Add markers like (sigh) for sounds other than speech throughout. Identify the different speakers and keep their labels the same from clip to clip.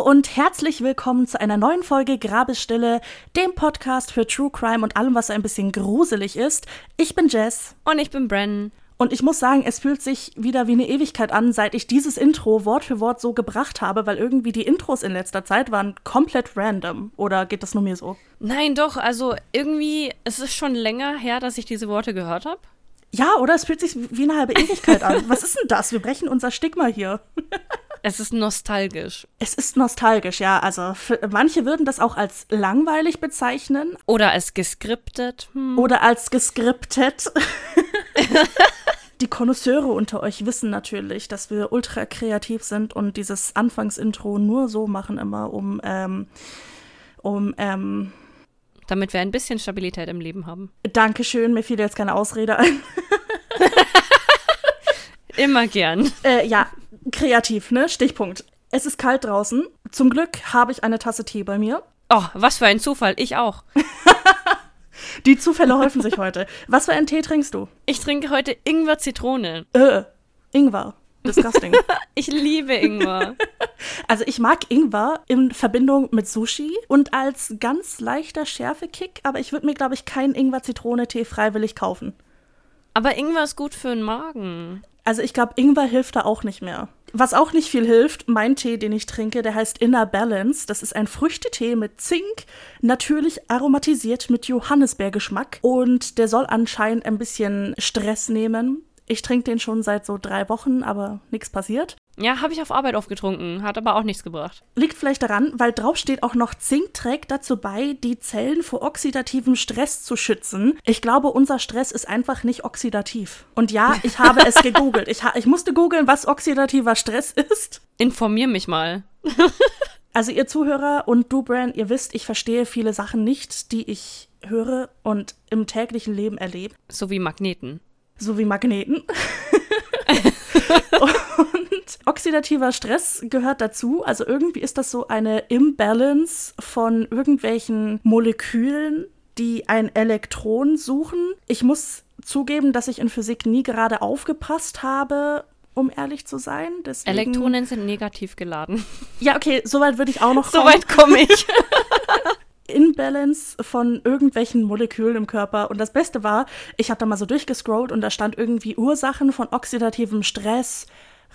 Speaker 1: Hallo und herzlich willkommen zu einer neuen Folge Grabesstille, dem Podcast für True Crime und allem, was ein bisschen gruselig ist. Ich bin Jess.
Speaker 2: Und ich bin Bren.
Speaker 1: Und ich muss sagen, es fühlt sich wieder wie eine Ewigkeit an, seit ich dieses Intro Wort für Wort so gebracht habe, weil irgendwie die Intros in letzter Zeit waren komplett random. Oder geht das nur mir so?
Speaker 2: Nein, doch, also irgendwie, es ist schon länger her, dass ich diese Worte gehört habe.
Speaker 1: Ja, oder es fühlt sich wie eine halbe Ewigkeit an. (laughs) Was ist denn das? Wir brechen unser Stigma hier. (laughs)
Speaker 2: Es ist nostalgisch.
Speaker 1: Es ist nostalgisch, ja. Also manche würden das auch als langweilig bezeichnen.
Speaker 2: Oder als geskriptet.
Speaker 1: Hm. Oder als geskriptet. (laughs) Die Konnoisseure unter euch wissen natürlich, dass wir ultra kreativ sind und dieses Anfangsintro nur so machen immer, um, ähm, um, ähm,
Speaker 2: damit wir ein bisschen Stabilität im Leben haben.
Speaker 1: Dankeschön, mir fiel jetzt keine Ausrede ein. (laughs)
Speaker 2: Immer gern.
Speaker 1: Äh, ja, kreativ, ne? Stichpunkt. Es ist kalt draußen. Zum Glück habe ich eine Tasse Tee bei mir.
Speaker 2: Oh, was für ein Zufall. Ich auch. (laughs)
Speaker 1: Die Zufälle häufen sich heute. Was für einen Tee trinkst du?
Speaker 2: Ich trinke heute Ingwer-Zitrone.
Speaker 1: Äh, Ingwer. Disgusting. (laughs)
Speaker 2: ich liebe Ingwer. (laughs)
Speaker 1: Also ich mag Ingwer in Verbindung mit Sushi und als ganz leichter Schärfekick, aber ich würde mir, glaube ich, keinen Ingwer-Zitrone-Tee freiwillig kaufen.
Speaker 2: Aber Ingwer ist gut für den Magen.
Speaker 1: Also ich glaube, Ingwer hilft da auch nicht mehr. Was auch nicht viel hilft, mein Tee, den ich trinke, der heißt Inner Balance. Das ist ein Früchtetee mit Zink, natürlich aromatisiert mit Johannisbeergeschmack. Und der soll anscheinend ein bisschen Stress nehmen. Ich trinke den schon seit so drei Wochen, aber nichts passiert.
Speaker 2: Ja, habe ich auf Arbeit aufgetrunken, hat aber auch nichts gebracht.
Speaker 1: Liegt vielleicht daran, weil drauf steht auch noch Zink trägt dazu bei, die Zellen vor oxidativem Stress zu schützen. Ich glaube, unser Stress ist einfach nicht oxidativ. Und ja, ich habe es gegoogelt. Ich, ich musste googeln, was oxidativer Stress ist.
Speaker 2: Informier mich mal. (laughs)
Speaker 1: also ihr Zuhörer und du, Bran, ihr wisst, ich verstehe viele Sachen nicht, die ich höre und im täglichen Leben erlebe.
Speaker 2: So wie Magneten.
Speaker 1: So wie Magneten. (laughs) oxidativer Stress gehört dazu. Also irgendwie ist das so eine Imbalance von irgendwelchen Molekülen, die ein Elektron suchen. Ich muss zugeben, dass ich in Physik nie gerade aufgepasst habe, um ehrlich zu sein.
Speaker 2: Deswegen... Elektronen sind negativ geladen.
Speaker 1: Ja, okay, soweit würde ich auch noch
Speaker 2: kommen. Soweit komme ich. (laughs) (laughs)
Speaker 1: Inbalance von irgendwelchen Molekülen im Körper. Und das Beste war, ich habe da mal so durchgescrollt und da stand irgendwie Ursachen von oxidativem Stress,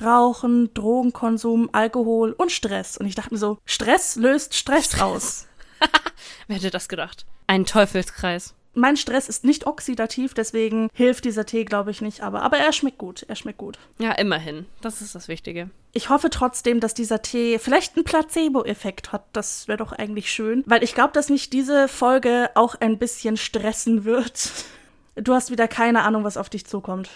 Speaker 1: Rauchen, Drogenkonsum, Alkohol und Stress. Und ich dachte mir so, Stress löst Stress aus. (laughs)
Speaker 2: Wer hätte das gedacht? Ein Teufelskreis.
Speaker 1: Mein Stress ist nicht oxidativ, deswegen hilft dieser Tee, glaube ich, nicht. Aber, aber er schmeckt gut. Er schmeckt gut.
Speaker 2: Ja, immerhin. Das ist das Wichtige.
Speaker 1: Ich hoffe trotzdem, dass dieser Tee vielleicht einen Placebo-Effekt hat. Das wäre doch eigentlich schön. Weil ich glaube, dass mich diese Folge auch ein bisschen stressen wird. Du hast wieder keine Ahnung, was auf dich zukommt.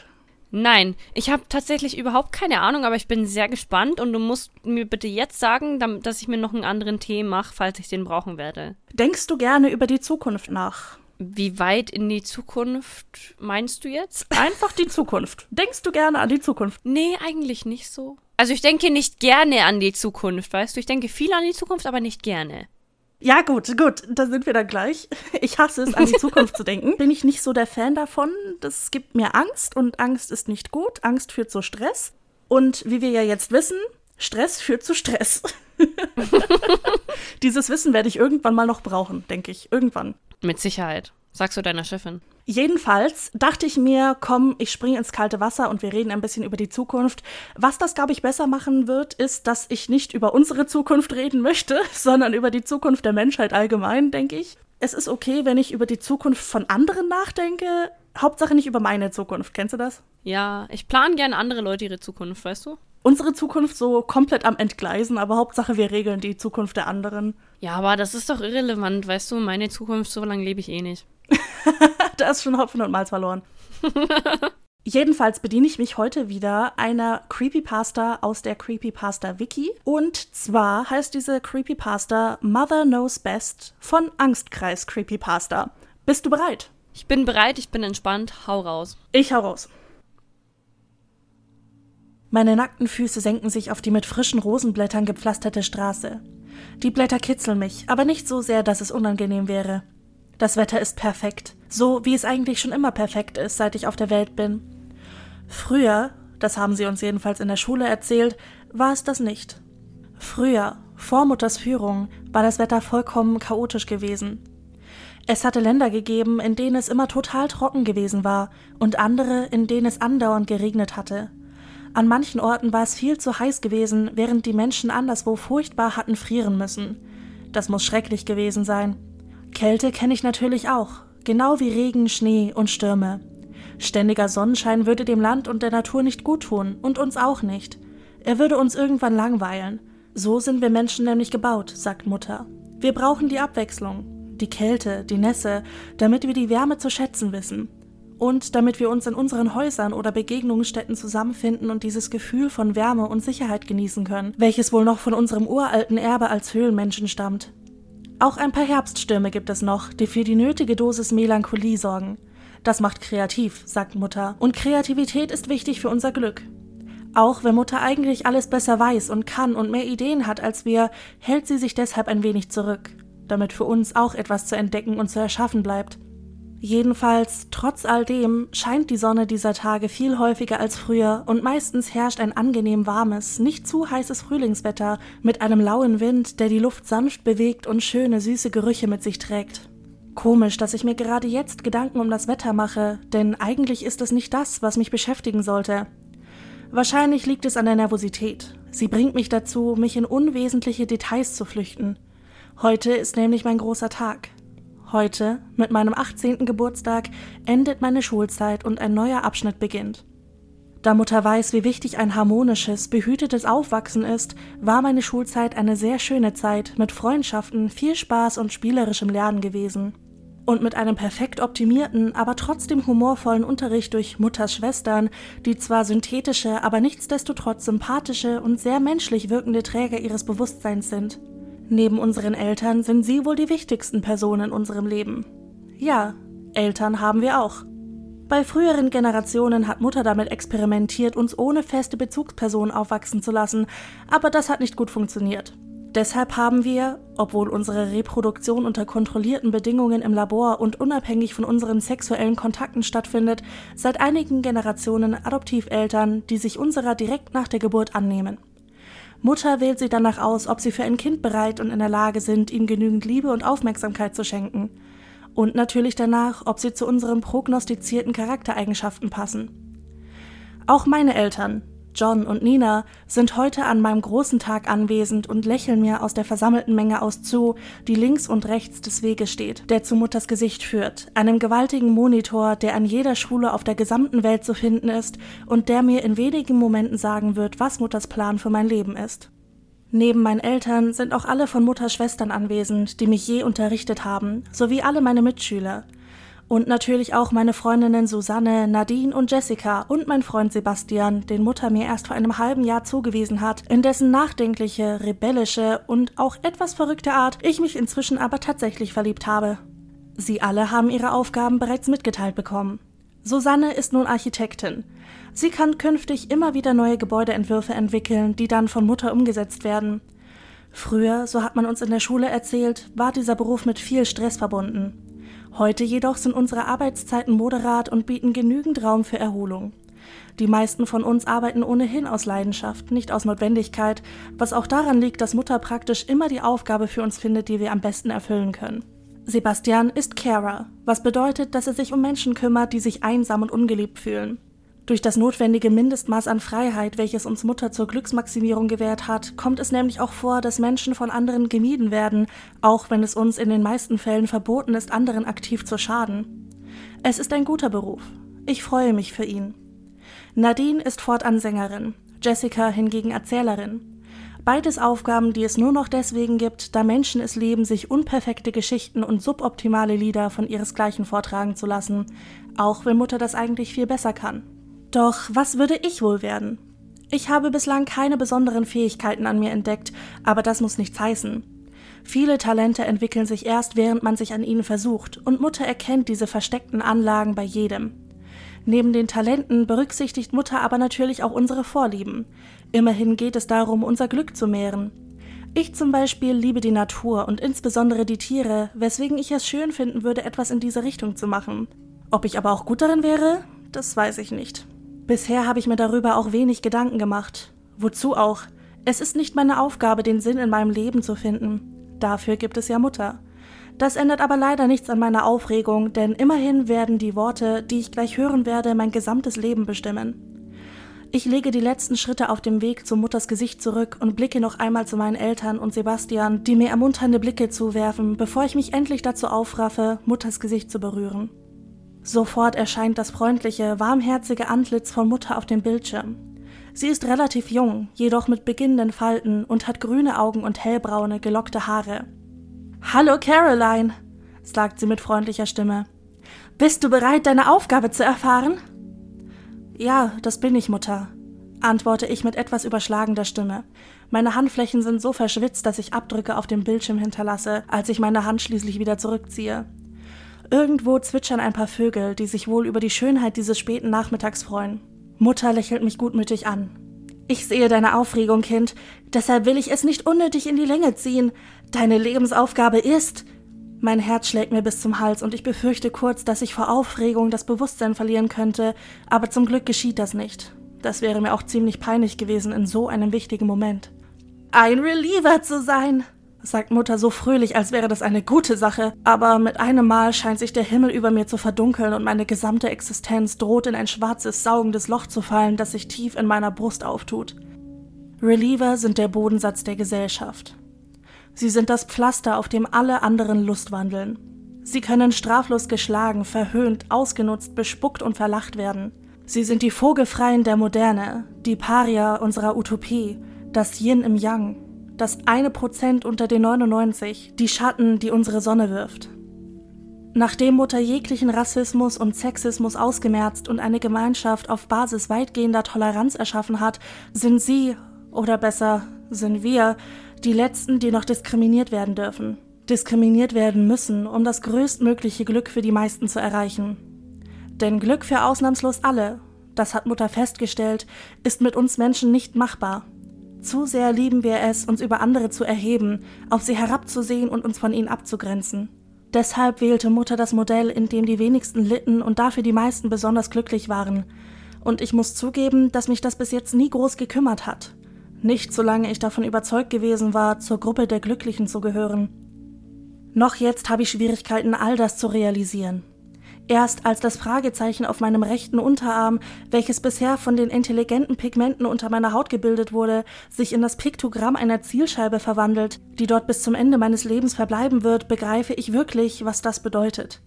Speaker 2: Nein, ich habe tatsächlich überhaupt keine Ahnung, aber ich bin sehr gespannt und du musst mir bitte jetzt sagen, dass ich mir noch einen anderen Tee mache, falls ich den brauchen werde.
Speaker 1: Denkst du gerne über die Zukunft nach?
Speaker 2: Wie weit in die Zukunft meinst du jetzt? (laughs)
Speaker 1: Einfach die Zukunft. Denkst du gerne an die Zukunft?
Speaker 2: Nee, eigentlich nicht so. Also ich denke nicht gerne an die Zukunft, weißt du? Ich denke viel an die Zukunft, aber nicht gerne.
Speaker 1: Ja, gut, gut, da sind wir dann gleich. Ich hasse es, an die Zukunft zu denken. (laughs) Bin ich nicht so der Fan davon. Das gibt mir Angst und Angst ist nicht gut. Angst führt zu Stress. Und wie wir ja jetzt wissen, Stress führt zu Stress. (laughs) Dieses Wissen werde ich irgendwann mal noch brauchen, denke ich. Irgendwann.
Speaker 2: Mit Sicherheit. Sagst du deiner Chefin?
Speaker 1: Jedenfalls dachte ich mir, komm, ich springe ins kalte Wasser und wir reden ein bisschen über die Zukunft. Was das, glaube ich, besser machen wird, ist, dass ich nicht über unsere Zukunft reden möchte, (laughs) sondern über die Zukunft der Menschheit allgemein, denke ich. Es ist okay, wenn ich über die Zukunft von anderen nachdenke. Hauptsache nicht über meine Zukunft. Kennst du das?
Speaker 2: Ja, ich plane gerne andere Leute ihre Zukunft, weißt du?
Speaker 1: Unsere Zukunft so komplett am Entgleisen, aber Hauptsache wir regeln die Zukunft der anderen.
Speaker 2: Ja, aber das ist doch irrelevant, weißt du? Meine Zukunft, so lange lebe ich eh nicht. (laughs)
Speaker 1: da ist schon Hopfen und Malz verloren. (laughs) Jedenfalls bediene ich mich heute wieder einer Creepypasta aus der Creepypasta Wiki. Und zwar heißt diese Creepypasta Mother Knows Best von Angstkreis Creepypasta. Bist du bereit?
Speaker 2: Ich bin bereit, ich bin entspannt. Hau raus.
Speaker 1: Ich hau raus. Meine nackten Füße senken sich auf die mit frischen Rosenblättern gepflasterte Straße. Die Blätter kitzeln mich, aber nicht so sehr, dass es unangenehm wäre. Das Wetter ist perfekt, so wie es eigentlich schon immer perfekt ist, seit ich auf der Welt bin. Früher, das haben sie uns jedenfalls in der Schule erzählt, war es das nicht. Früher, Vor Mutters Führung war das Wetter vollkommen chaotisch gewesen. Es hatte Länder gegeben, in denen es immer total trocken gewesen war und andere, in denen es andauernd geregnet hatte. An manchen Orten war es viel zu heiß gewesen, während die Menschen anderswo furchtbar hatten frieren müssen. Das muss schrecklich gewesen sein. Kälte kenne ich natürlich auch, genau wie Regen, Schnee und Stürme. Ständiger Sonnenschein würde dem Land und der Natur nicht gut tun und uns auch nicht. Er würde uns irgendwann langweilen. So sind wir Menschen nämlich gebaut, sagt Mutter. Wir brauchen die Abwechslung, die Kälte, die Nässe, damit wir die Wärme zu schätzen wissen. Und damit wir uns in unseren Häusern oder Begegnungsstätten zusammenfinden und dieses Gefühl von Wärme und Sicherheit genießen können, welches wohl noch von unserem uralten Erbe als Höhlenmenschen stammt. Auch ein paar Herbststürme gibt es noch, die für die nötige Dosis Melancholie sorgen. Das macht kreativ, sagt Mutter, und Kreativität ist wichtig für unser Glück. Auch wenn Mutter eigentlich alles besser weiß und kann und mehr Ideen hat als wir, hält sie sich deshalb ein wenig zurück, damit für uns auch etwas zu entdecken und zu erschaffen bleibt. Jedenfalls, trotz all dem, scheint die Sonne dieser Tage viel häufiger als früher und meistens herrscht ein angenehm warmes, nicht zu heißes Frühlingswetter mit einem lauen Wind, der die Luft sanft bewegt und schöne, süße Gerüche mit sich trägt. Komisch, dass ich mir gerade jetzt Gedanken um das Wetter mache, denn eigentlich ist es nicht das, was mich beschäftigen sollte. Wahrscheinlich liegt es an der Nervosität. Sie bringt mich dazu, mich in unwesentliche Details zu flüchten. Heute ist nämlich mein großer Tag. Heute, mit meinem 18. Geburtstag, endet meine Schulzeit und ein neuer Abschnitt beginnt. Da Mutter weiß, wie wichtig ein harmonisches, behütetes Aufwachsen ist, war meine Schulzeit eine sehr schöne Zeit mit Freundschaften, viel Spaß und spielerischem Lernen gewesen und mit einem perfekt optimierten, aber trotzdem humorvollen Unterricht durch Mutters Schwestern, die zwar synthetische, aber nichtsdestotrotz sympathische und sehr menschlich wirkende Träger ihres Bewusstseins sind. Neben unseren Eltern sind sie wohl die wichtigsten Personen in unserem Leben. Ja, Eltern haben wir auch. Bei früheren Generationen hat Mutter damit experimentiert, uns ohne feste Bezugsperson aufwachsen zu lassen, aber das hat nicht gut funktioniert. Deshalb haben wir, obwohl unsere Reproduktion unter kontrollierten Bedingungen im Labor und unabhängig von unseren sexuellen Kontakten stattfindet, seit einigen Generationen Adoptiveltern, die sich unserer direkt nach der Geburt annehmen. Mutter wählt sie danach aus, ob sie für ein Kind bereit und in der Lage sind, ihm genügend Liebe und Aufmerksamkeit zu schenken. Und natürlich danach, ob sie zu unseren prognostizierten Charaktereigenschaften passen. Auch meine Eltern, John und Nina sind heute an meinem großen Tag anwesend und lächeln mir aus der versammelten Menge aus zu, die links und rechts des Weges steht, der zu Mutters Gesicht führt, einem gewaltigen Monitor, der an jeder Schule auf der gesamten Welt zu finden ist und der mir in wenigen Momenten sagen wird, was Mutters Plan für mein Leben ist. Neben meinen Eltern sind auch alle von Mutters Schwestern anwesend, die mich je unterrichtet haben, sowie alle meine Mitschüler – und natürlich auch meine Freundinnen Susanne, Nadine und Jessica und mein Freund Sebastian, den Mutter mir erst vor einem halben Jahr zugewiesen hat, in dessen nachdenkliche, rebellische und auch etwas verrückte Art ich mich inzwischen aber tatsächlich verliebt habe. Sie alle haben ihre Aufgaben bereits mitgeteilt bekommen. Susanne ist nun Architektin. Sie kann künftig immer wieder neue Gebäudeentwürfe entwickeln, die dann von Mutter umgesetzt werden. Früher, so hat man uns in der Schule erzählt, war dieser Beruf mit viel Stress verbunden. Heute jedoch sind unsere Arbeitszeiten moderat und bieten genügend Raum für Erholung. Die meisten von uns arbeiten ohnehin aus Leidenschaft, nicht aus Notwendigkeit, was auch daran liegt, dass Mutter praktisch immer die Aufgabe für uns findet, die wir am besten erfüllen können. Sebastian ist Carer, was bedeutet, dass er sich um Menschen kümmert, die sich einsam und ungeliebt fühlen. Durch das notwendige Mindestmaß an Freiheit, welches uns Mutter zur Glücksmaximierung gewährt hat, kommt es nämlich auch vor, dass Menschen von anderen gemieden werden, auch wenn es uns in den meisten Fällen verboten ist, anderen aktiv zu schaden. Es ist ein guter Beruf. Ich freue mich für ihn. Nadine ist fortan Sängerin, Jessica hingegen Erzählerin. Beides Aufgaben, die es nur noch deswegen gibt, da Menschen es leben, sich unperfekte Geschichten und suboptimale Lieder von ihresgleichen vortragen zu lassen, auch wenn Mutter das eigentlich viel besser kann. Doch was würde ich wohl werden? Ich habe bislang keine besonderen Fähigkeiten an mir entdeckt, aber das muss nichts heißen. Viele Talente entwickeln sich erst, während man sich an ihnen versucht, und Mutter erkennt diese versteckten Anlagen bei jedem. Neben den Talenten berücksichtigt Mutter aber natürlich auch unsere Vorlieben. Immerhin geht es darum, unser Glück zu mehren. Ich zum Beispiel liebe die Natur und insbesondere die Tiere, weswegen ich es schön finden würde, etwas in diese Richtung zu machen. Ob ich aber auch gut darin wäre, das weiß ich nicht. Bisher habe ich mir darüber auch wenig Gedanken gemacht. Wozu auch? Es ist nicht meine Aufgabe, den Sinn in meinem Leben zu finden. Dafür gibt es ja Mutter. Das ändert aber leider nichts an meiner Aufregung, denn immerhin werden die Worte, die ich gleich hören werde, mein gesamtes Leben bestimmen. Ich lege die letzten Schritte auf dem Weg zu Mutters Gesicht zurück und blicke noch einmal zu meinen Eltern und Sebastian, die mir ermunternde Blicke zuwerfen, bevor ich mich endlich dazu aufraffe, Mutters Gesicht zu berühren. Sofort erscheint das freundliche, warmherzige Antlitz von Mutter auf dem Bildschirm. Sie ist relativ jung, jedoch mit beginnenden Falten und hat grüne Augen und hellbraune, gelockte Haare. Hallo Caroline, sagt sie mit freundlicher Stimme. Bist du bereit, deine Aufgabe zu erfahren? Ja, das bin ich, Mutter, antworte ich mit etwas überschlagender Stimme. Meine Handflächen sind so verschwitzt, dass ich Abdrücke auf dem Bildschirm hinterlasse, als ich meine Hand schließlich wieder zurückziehe. Irgendwo zwitschern ein paar Vögel, die sich wohl über die Schönheit dieses späten Nachmittags freuen. Mutter lächelt mich gutmütig an. Ich sehe deine Aufregung, Kind, deshalb will ich es nicht unnötig in die Länge ziehen. Deine Lebensaufgabe ist, mein Herz schlägt mir bis zum Hals und ich befürchte kurz, dass ich vor Aufregung das Bewusstsein verlieren könnte, aber zum Glück geschieht das nicht. Das wäre mir auch ziemlich peinlich gewesen in so einem wichtigen Moment. Ein Reliever zu sein, sagt Mutter so fröhlich, als wäre das eine gute Sache, aber mit einem Mal scheint sich der Himmel über mir zu verdunkeln und meine gesamte Existenz droht in ein schwarzes, saugendes Loch zu fallen, das sich tief in meiner Brust auftut. Reliever sind der Bodensatz der Gesellschaft. Sie sind das Pflaster, auf dem alle anderen Lust wandeln. Sie können straflos geschlagen, verhöhnt, ausgenutzt, bespuckt und verlacht werden. Sie sind die Vogelfreien der Moderne, die Paria unserer Utopie, das Yin im Yang, das eine Prozent unter den 99, die Schatten, die unsere Sonne wirft. Nachdem Mutter jeglichen Rassismus und Sexismus ausgemerzt und eine Gemeinschaft auf Basis weitgehender Toleranz erschaffen hat, sind sie, oder besser, sind wir, die Letzten, die noch diskriminiert werden dürfen. Diskriminiert werden müssen, um das größtmögliche Glück für die meisten zu erreichen. Denn Glück für ausnahmslos alle, das hat Mutter festgestellt, ist mit uns Menschen nicht machbar. Zu sehr lieben wir es, uns über andere zu erheben, auf sie herabzusehen und uns von ihnen abzugrenzen. Deshalb wählte Mutter das Modell, in dem die wenigsten litten und dafür die meisten besonders glücklich waren. Und ich muss zugeben, dass mich das bis jetzt nie groß gekümmert hat. Nicht solange ich davon überzeugt gewesen war, zur Gruppe der Glücklichen zu gehören. Noch jetzt habe ich Schwierigkeiten, all das zu realisieren. Erst als das Fragezeichen auf meinem rechten Unterarm, welches bisher von den intelligenten Pigmenten unter meiner Haut gebildet wurde, sich in das Piktogramm einer Zielscheibe verwandelt, die dort bis zum Ende meines Lebens verbleiben wird, begreife ich wirklich, was das bedeutet.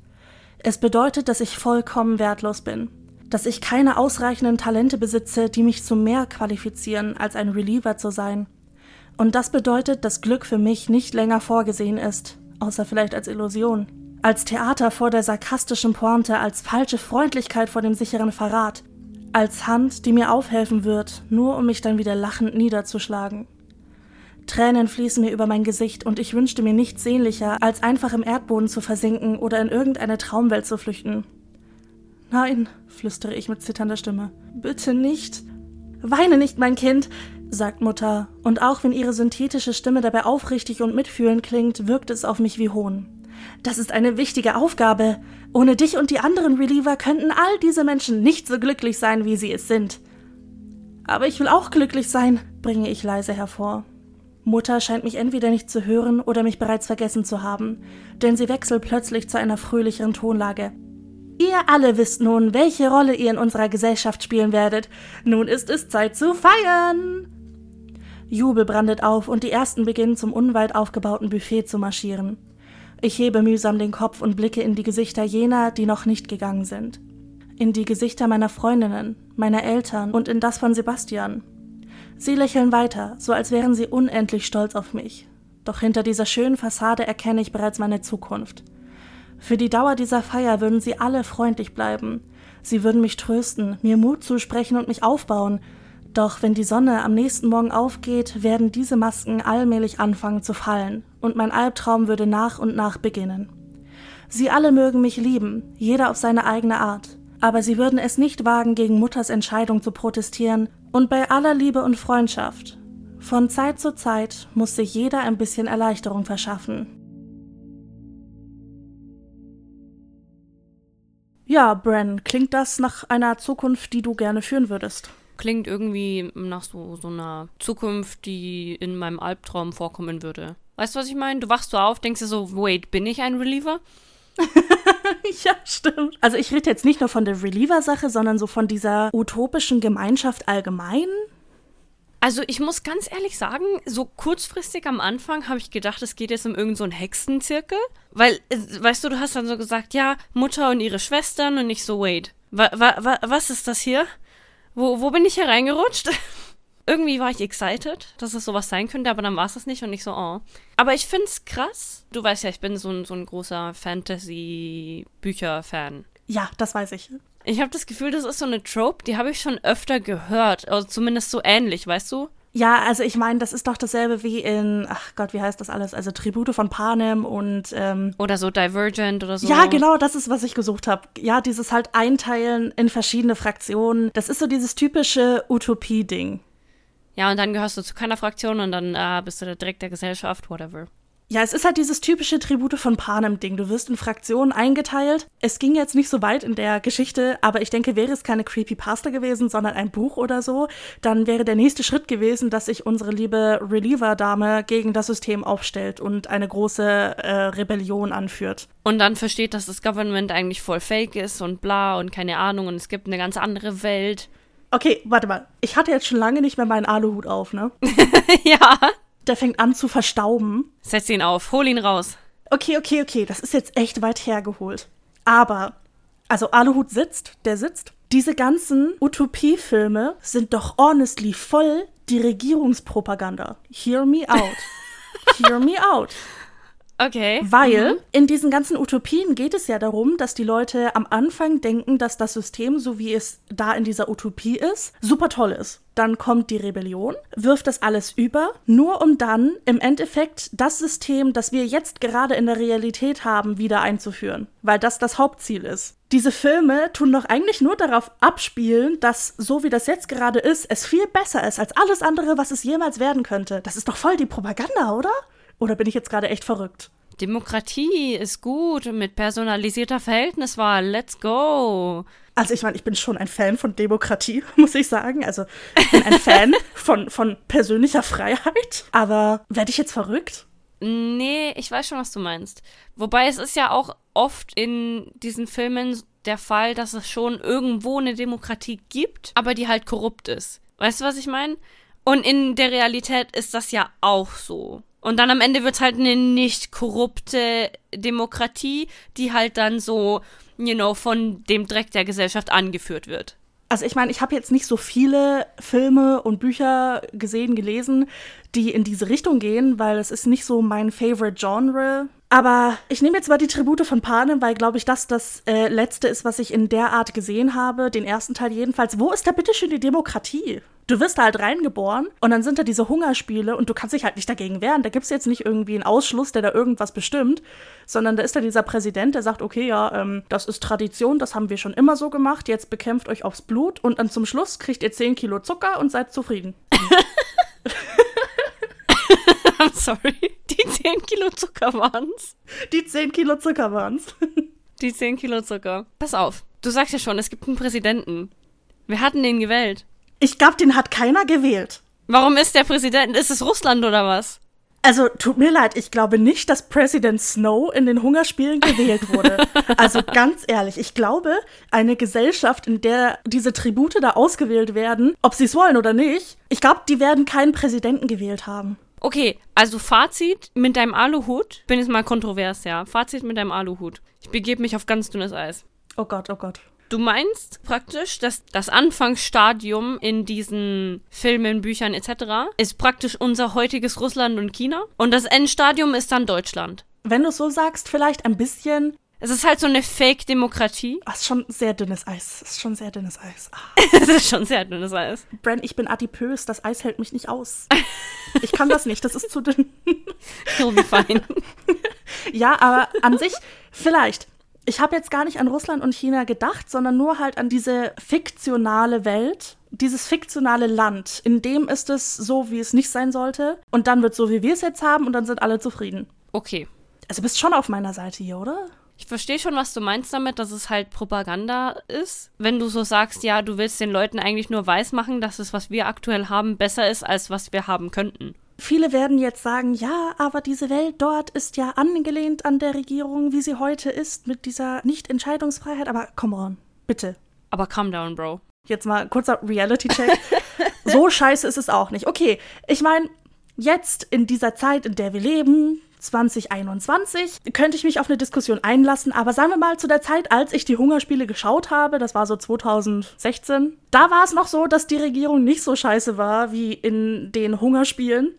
Speaker 1: Es bedeutet, dass ich vollkommen wertlos bin dass ich keine ausreichenden Talente besitze, die mich zu mehr qualifizieren, als ein Reliever zu sein. Und das bedeutet, dass Glück für mich nicht länger vorgesehen ist, außer vielleicht als Illusion. Als Theater vor der sarkastischen Pointe, als falsche Freundlichkeit vor dem sicheren Verrat, als Hand, die mir aufhelfen wird, nur um mich dann wieder lachend niederzuschlagen. Tränen fließen mir über mein Gesicht und ich wünschte mir nichts sehnlicher, als einfach im Erdboden zu versinken oder in irgendeine Traumwelt zu flüchten. Nein, flüstere ich mit zitternder Stimme. Bitte nicht. Weine nicht, mein Kind, sagt Mutter, und auch wenn ihre synthetische Stimme dabei aufrichtig und mitfühlend klingt, wirkt es auf mich wie Hohn. Das ist eine wichtige Aufgabe. Ohne dich und die anderen Reliever könnten all diese Menschen nicht so glücklich sein, wie sie es sind. Aber ich will auch glücklich sein, bringe ich leise hervor. Mutter scheint mich entweder nicht zu hören oder mich bereits vergessen zu haben, denn sie wechselt plötzlich zu einer fröhlicheren Tonlage. Ihr alle wisst nun, welche Rolle ihr in unserer Gesellschaft spielen werdet. Nun ist es Zeit zu feiern. Jubel brandet auf und die ersten beginnen zum unweit aufgebauten Buffet zu marschieren. Ich hebe mühsam den Kopf und blicke in die Gesichter jener, die noch nicht gegangen sind. In die Gesichter meiner Freundinnen, meiner Eltern und in das von Sebastian. Sie lächeln weiter, so als wären sie unendlich stolz auf mich. Doch hinter dieser schönen Fassade erkenne ich bereits meine Zukunft. Für die Dauer dieser Feier würden sie alle freundlich bleiben. Sie würden mich trösten, mir Mut zusprechen und mich aufbauen. Doch wenn die Sonne am nächsten Morgen aufgeht, werden diese Masken allmählich anfangen zu fallen, und mein Albtraum würde nach und nach beginnen. Sie alle mögen mich lieben, jeder auf seine eigene Art, aber sie würden es nicht wagen, gegen Mutters Entscheidung zu protestieren, und bei aller Liebe und Freundschaft. Von Zeit zu Zeit muss sich jeder ein bisschen Erleichterung verschaffen. Ja, Bren, klingt das nach einer Zukunft, die du gerne führen würdest?
Speaker 2: Klingt irgendwie nach so, so einer Zukunft, die in meinem Albtraum vorkommen würde. Weißt du, was ich meine? Du wachst so auf, denkst dir so, wait, bin ich ein Reliever? (laughs)
Speaker 1: ja, stimmt. Also ich rede jetzt nicht nur von der Reliever-Sache, sondern so von dieser utopischen Gemeinschaft allgemein.
Speaker 2: Also ich muss ganz ehrlich sagen, so kurzfristig am Anfang habe ich gedacht, es geht jetzt um irgendeinen so Hexenzirkel. Weil, äh, weißt du, du hast dann so gesagt, ja, Mutter und ihre Schwestern und nicht so, wait, wa, wa, wa, was ist das hier? Wo, wo bin ich hier reingerutscht? (laughs) Irgendwie war ich excited, dass es sowas sein könnte, aber dann war es das nicht und nicht so, oh. Aber ich find's krass. Du weißt ja, ich bin so ein, so ein großer Fantasy-Bücher-Fan.
Speaker 1: Ja, das weiß ich.
Speaker 2: Ich habe das Gefühl, das ist so eine Trope, die habe ich schon öfter gehört. Also zumindest so ähnlich, weißt du?
Speaker 1: Ja, also ich meine, das ist doch dasselbe wie in, ach Gott, wie heißt das alles? Also Tribute von Panem und ähm,
Speaker 2: Oder so Divergent oder so.
Speaker 1: Ja, genau, das ist, was ich gesucht habe. Ja, dieses halt Einteilen in verschiedene Fraktionen. Das ist so dieses typische Utopie-Ding.
Speaker 2: Ja, und dann gehörst du zu keiner Fraktion und dann äh, bist du direkt der Gesellschaft, whatever.
Speaker 1: Ja, es ist halt dieses typische Tribute von Panem-Ding. Du wirst in Fraktionen eingeteilt. Es ging jetzt nicht so weit in der Geschichte, aber ich denke, wäre es keine Creepypasta gewesen, sondern ein Buch oder so, dann wäre der nächste Schritt gewesen, dass sich unsere liebe Reliever-Dame gegen das System aufstellt und eine große äh, Rebellion anführt.
Speaker 2: Und dann versteht, dass das Government eigentlich voll fake ist und bla und keine Ahnung und es gibt eine ganz andere Welt.
Speaker 1: Okay, warte mal. Ich hatte jetzt schon lange nicht mehr meinen Aluhut auf, ne? (laughs)
Speaker 2: ja.
Speaker 1: Der fängt an zu verstauben.
Speaker 2: Setz ihn auf, hol ihn raus.
Speaker 1: Okay, okay, okay, das ist jetzt echt weit hergeholt. Aber, also Aluhut sitzt, der sitzt. Diese ganzen Utopiefilme sind doch honestly voll die Regierungspropaganda. Hear me out. (laughs) Hear me out.
Speaker 2: Okay.
Speaker 1: Weil
Speaker 2: Mhm.
Speaker 1: in diesen ganzen Utopien geht es ja darum, dass die Leute am Anfang denken, dass das System, so wie es da in dieser Utopie ist, super toll ist. Dann kommt die Rebellion, wirft das alles über, nur um dann im Endeffekt das System, das wir jetzt gerade in der Realität haben, wieder einzuführen. Weil das das Hauptziel ist. Diese Filme tun doch eigentlich nur darauf abspielen, dass so wie das jetzt gerade ist, es viel besser ist als alles andere, was es jemals werden könnte. Das ist doch voll die Propaganda, oder? Oder bin ich jetzt gerade echt verrückt?
Speaker 2: Demokratie ist gut mit personalisierter Verhältniswahl. Let's go.
Speaker 1: Also ich meine, ich bin schon ein Fan von Demokratie, (laughs) muss ich sagen. Also ich bin ein Fan (laughs) von, von persönlicher Freiheit. Aber werde ich jetzt verrückt?
Speaker 2: Nee, ich weiß schon, was du meinst. Wobei es ist ja auch oft in diesen Filmen der Fall, dass es schon irgendwo eine Demokratie gibt, aber die halt korrupt ist. Weißt du, was ich meine? Und in der Realität ist das ja auch so. Und dann am Ende wird halt eine nicht korrupte Demokratie, die halt dann so, you know, von dem Dreck der Gesellschaft angeführt wird.
Speaker 1: Also ich meine, ich habe jetzt nicht so viele Filme und Bücher gesehen, gelesen, die in diese Richtung gehen, weil es ist nicht so mein favorite Genre. Aber ich nehme jetzt mal die Tribute von Panem, weil, glaube ich, das das äh, letzte ist, was ich in der Art gesehen habe. Den ersten Teil jedenfalls. Wo ist da bitte schön die Demokratie? Du wirst da halt reingeboren und dann sind da diese Hungerspiele und du kannst dich halt nicht dagegen wehren. Da gibt es jetzt nicht irgendwie einen Ausschluss, der da irgendwas bestimmt, sondern da ist da dieser Präsident, der sagt, okay, ja, ähm, das ist Tradition, das haben wir schon immer so gemacht, jetzt bekämpft euch aufs Blut und dann zum Schluss kriegt ihr 10 Kilo Zucker und seid zufrieden. (laughs) (laughs)
Speaker 2: I'm sorry. Die 10 Kilo Zucker waren's.
Speaker 1: Die 10 Kilo Zucker waren's.
Speaker 2: Die 10 Kilo Zucker. Pass auf. Du sagst ja schon, es gibt einen Präsidenten. Wir hatten den gewählt.
Speaker 1: Ich glaube, den hat keiner gewählt.
Speaker 2: Warum ist der Präsident? Ist es Russland oder was?
Speaker 1: Also, tut mir leid, ich glaube nicht, dass Präsident Snow in den Hungerspielen gewählt wurde. also (laughs) ganz ehrlich, ich glaube, eine Gesellschaft, in der diese Tribute da ausgewählt werden, ob sie es wollen oder nicht, ich glaube, die werden keinen Präsidenten gewählt haben.
Speaker 2: Okay, also Fazit mit deinem Aluhut. Bin jetzt mal kontrovers, ja. Fazit mit deinem Aluhut. Ich begebe mich auf ganz dünnes Eis.
Speaker 1: Oh Gott, oh Gott.
Speaker 2: Du meinst praktisch, dass das Anfangsstadium in diesen Filmen, Büchern etc. ist praktisch unser heutiges Russland und China und das Endstadium ist dann Deutschland.
Speaker 1: Wenn du so sagst, vielleicht ein bisschen.
Speaker 2: Es ist halt so eine Fake-Demokratie.
Speaker 1: Ah, ist schon sehr dünnes Eis. Ist schon sehr dünnes Eis. Ah. (laughs)
Speaker 2: Es ist schon sehr dünnes Eis.
Speaker 1: Bren, ich bin adipös, das Eis hält mich nicht aus. Ich kann das nicht, das ist zu dünn. (laughs)
Speaker 2: You'll be fine. (laughs)
Speaker 1: Ja, aber an sich, vielleicht. Ich habe jetzt gar nicht an Russland und China gedacht, sondern nur halt an diese fiktionale Welt, dieses fiktionale Land. In dem ist es so, wie es nicht sein sollte. Und dann wird so, wie wir es jetzt haben, und dann sind alle zufrieden.
Speaker 2: Okay.
Speaker 1: Also du bist schon auf meiner Seite hier, oder?
Speaker 2: Ich verstehe schon, was du meinst damit, dass es halt Propaganda ist. Wenn du so sagst, ja, du willst den Leuten eigentlich nur weismachen, dass es, was wir aktuell haben, besser ist, als was wir haben könnten.
Speaker 1: Viele werden jetzt sagen, ja, aber diese Welt dort ist ja angelehnt an der Regierung, wie sie heute ist, mit dieser Nicht-Entscheidungsfreiheit. Aber come on, bitte.
Speaker 2: Aber calm down, Bro.
Speaker 1: Jetzt mal kurzer Reality-Check. (laughs) so scheiße ist es auch nicht. Okay, ich meine, jetzt in dieser Zeit, in der wir leben, 2021, könnte ich mich auf eine Diskussion einlassen, aber sagen wir mal zu der Zeit, als ich die Hungerspiele geschaut habe, das war so 2016, da war es noch so, dass die Regierung nicht so scheiße war wie in den Hungerspielen.